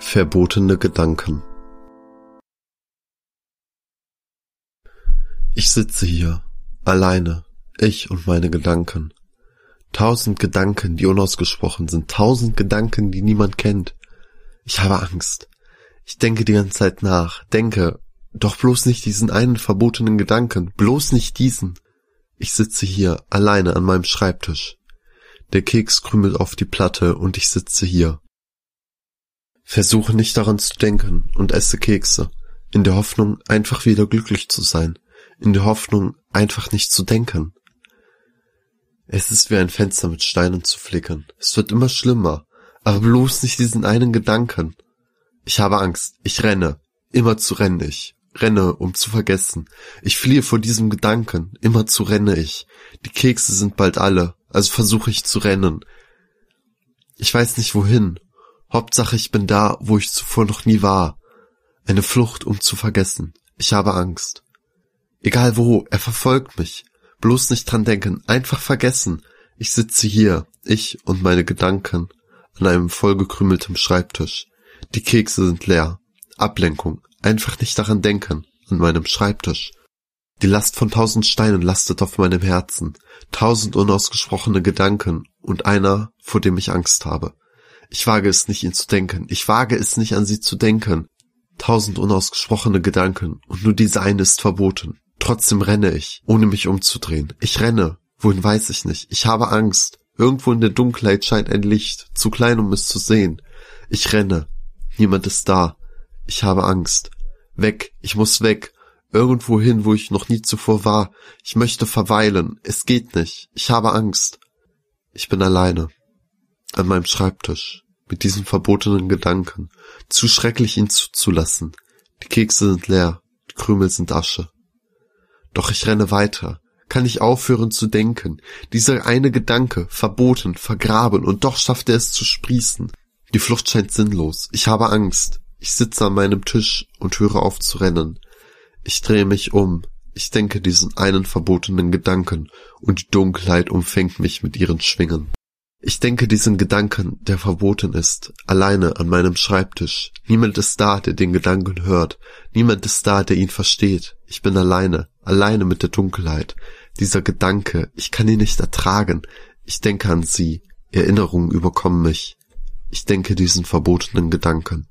Verbotene Gedanken Ich sitze hier, alleine, ich und meine Gedanken. Tausend Gedanken, die unausgesprochen sind, tausend Gedanken, die niemand kennt. Ich habe Angst. Ich denke die ganze Zeit nach, denke, doch bloß nicht diesen einen verbotenen Gedanken, bloß nicht diesen. Ich sitze hier, alleine an meinem Schreibtisch. Der Keks krümelt auf die Platte und ich sitze hier. Versuche nicht daran zu denken und esse Kekse, in der Hoffnung, einfach wieder glücklich zu sein, in der Hoffnung, einfach nicht zu denken. Es ist wie ein Fenster mit Steinen zu flickern. Es wird immer schlimmer, aber bloß nicht diesen einen Gedanken. Ich habe Angst, ich renne, immer zu renne ich, renne, um zu vergessen. Ich fliehe vor diesem Gedanken, immer zu renne ich. Die Kekse sind bald alle, also versuche ich zu rennen. Ich weiß nicht wohin, Hauptsache ich bin da, wo ich zuvor noch nie war. Eine Flucht, um zu vergessen. Ich habe Angst. Egal wo, er verfolgt mich. Bloß nicht dran denken, einfach vergessen. Ich sitze hier, ich und meine Gedanken, an einem vollgekrümeltem Schreibtisch. Die Kekse sind leer. Ablenkung. Einfach nicht daran denken, an meinem Schreibtisch. Die Last von tausend Steinen lastet auf meinem Herzen. Tausend unausgesprochene Gedanken und einer, vor dem ich Angst habe. Ich wage es nicht, ihn zu denken. Ich wage es nicht, an sie zu denken. Tausend unausgesprochene Gedanken, und nur diese eine ist verboten. Trotzdem renne ich, ohne mich umzudrehen. Ich renne. Wohin weiß ich nicht. Ich habe Angst. Irgendwo in der Dunkelheit scheint ein Licht, zu klein, um es zu sehen. Ich renne. Niemand ist da. Ich habe Angst. Weg. Ich muss weg. Irgendwo hin, wo ich noch nie zuvor war. Ich möchte verweilen. Es geht nicht. Ich habe Angst. Ich bin alleine an meinem Schreibtisch mit diesem verbotenen Gedanken. Zu schrecklich ihn zuzulassen. Die Kekse sind leer, die Krümel sind Asche. Doch ich renne weiter, kann ich aufhören zu denken. Dieser eine Gedanke, verboten, vergraben, und doch schafft er es zu sprießen. Die Flucht scheint sinnlos. Ich habe Angst. Ich sitze an meinem Tisch und höre auf zu rennen. Ich drehe mich um. Ich denke diesen einen verbotenen Gedanken, und die Dunkelheit umfängt mich mit ihren Schwingen. Ich denke diesen Gedanken, der verboten ist, alleine an meinem Schreibtisch. Niemand ist da, der den Gedanken hört. Niemand ist da, der ihn versteht. Ich bin alleine, alleine mit der Dunkelheit. Dieser Gedanke, ich kann ihn nicht ertragen. Ich denke an sie. Erinnerungen überkommen mich. Ich denke diesen verbotenen Gedanken.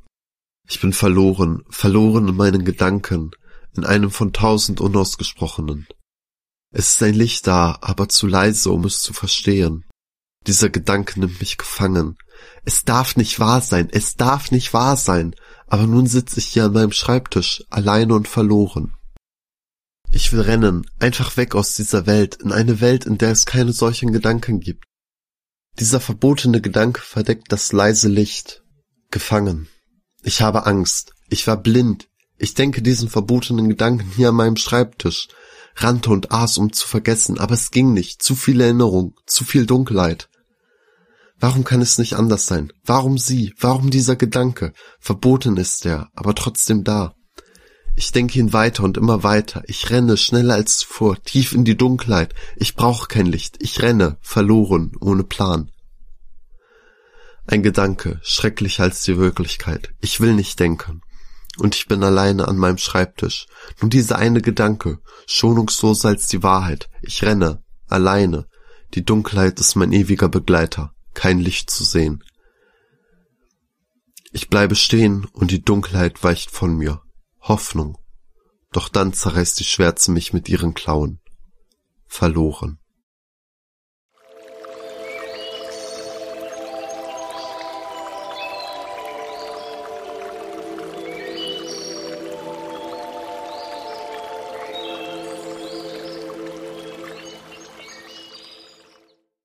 Ich bin verloren, verloren in meinen Gedanken, in einem von tausend unausgesprochenen. Es ist ein Licht da, aber zu leise, um es zu verstehen. Dieser Gedanke nimmt mich gefangen. Es darf nicht wahr sein, es darf nicht wahr sein. Aber nun sitze ich hier an meinem Schreibtisch, alleine und verloren. Ich will rennen, einfach weg aus dieser Welt, in eine Welt, in der es keine solchen Gedanken gibt. Dieser verbotene Gedanke verdeckt das leise Licht. Gefangen. Ich habe Angst. Ich war blind. Ich denke diesen verbotenen Gedanken hier an meinem Schreibtisch, rannte und aß, um zu vergessen, aber es ging nicht. Zu viel Erinnerung, zu viel Dunkelheit. Warum kann es nicht anders sein? Warum sie? Warum dieser Gedanke? Verboten ist er, aber trotzdem da. Ich denke ihn weiter und immer weiter. Ich renne schneller als zuvor, tief in die Dunkelheit. Ich brauche kein Licht. Ich renne, verloren, ohne Plan. Ein Gedanke, schrecklicher als die Wirklichkeit. Ich will nicht denken und ich bin alleine an meinem Schreibtisch. Nur dieser eine Gedanke, schonungsloser als die Wahrheit. Ich renne, alleine. Die Dunkelheit ist mein ewiger Begleiter, kein Licht zu sehen. Ich bleibe stehen und die Dunkelheit weicht von mir. Hoffnung. Doch dann zerreißt die Schwärze mich mit ihren Klauen. Verloren.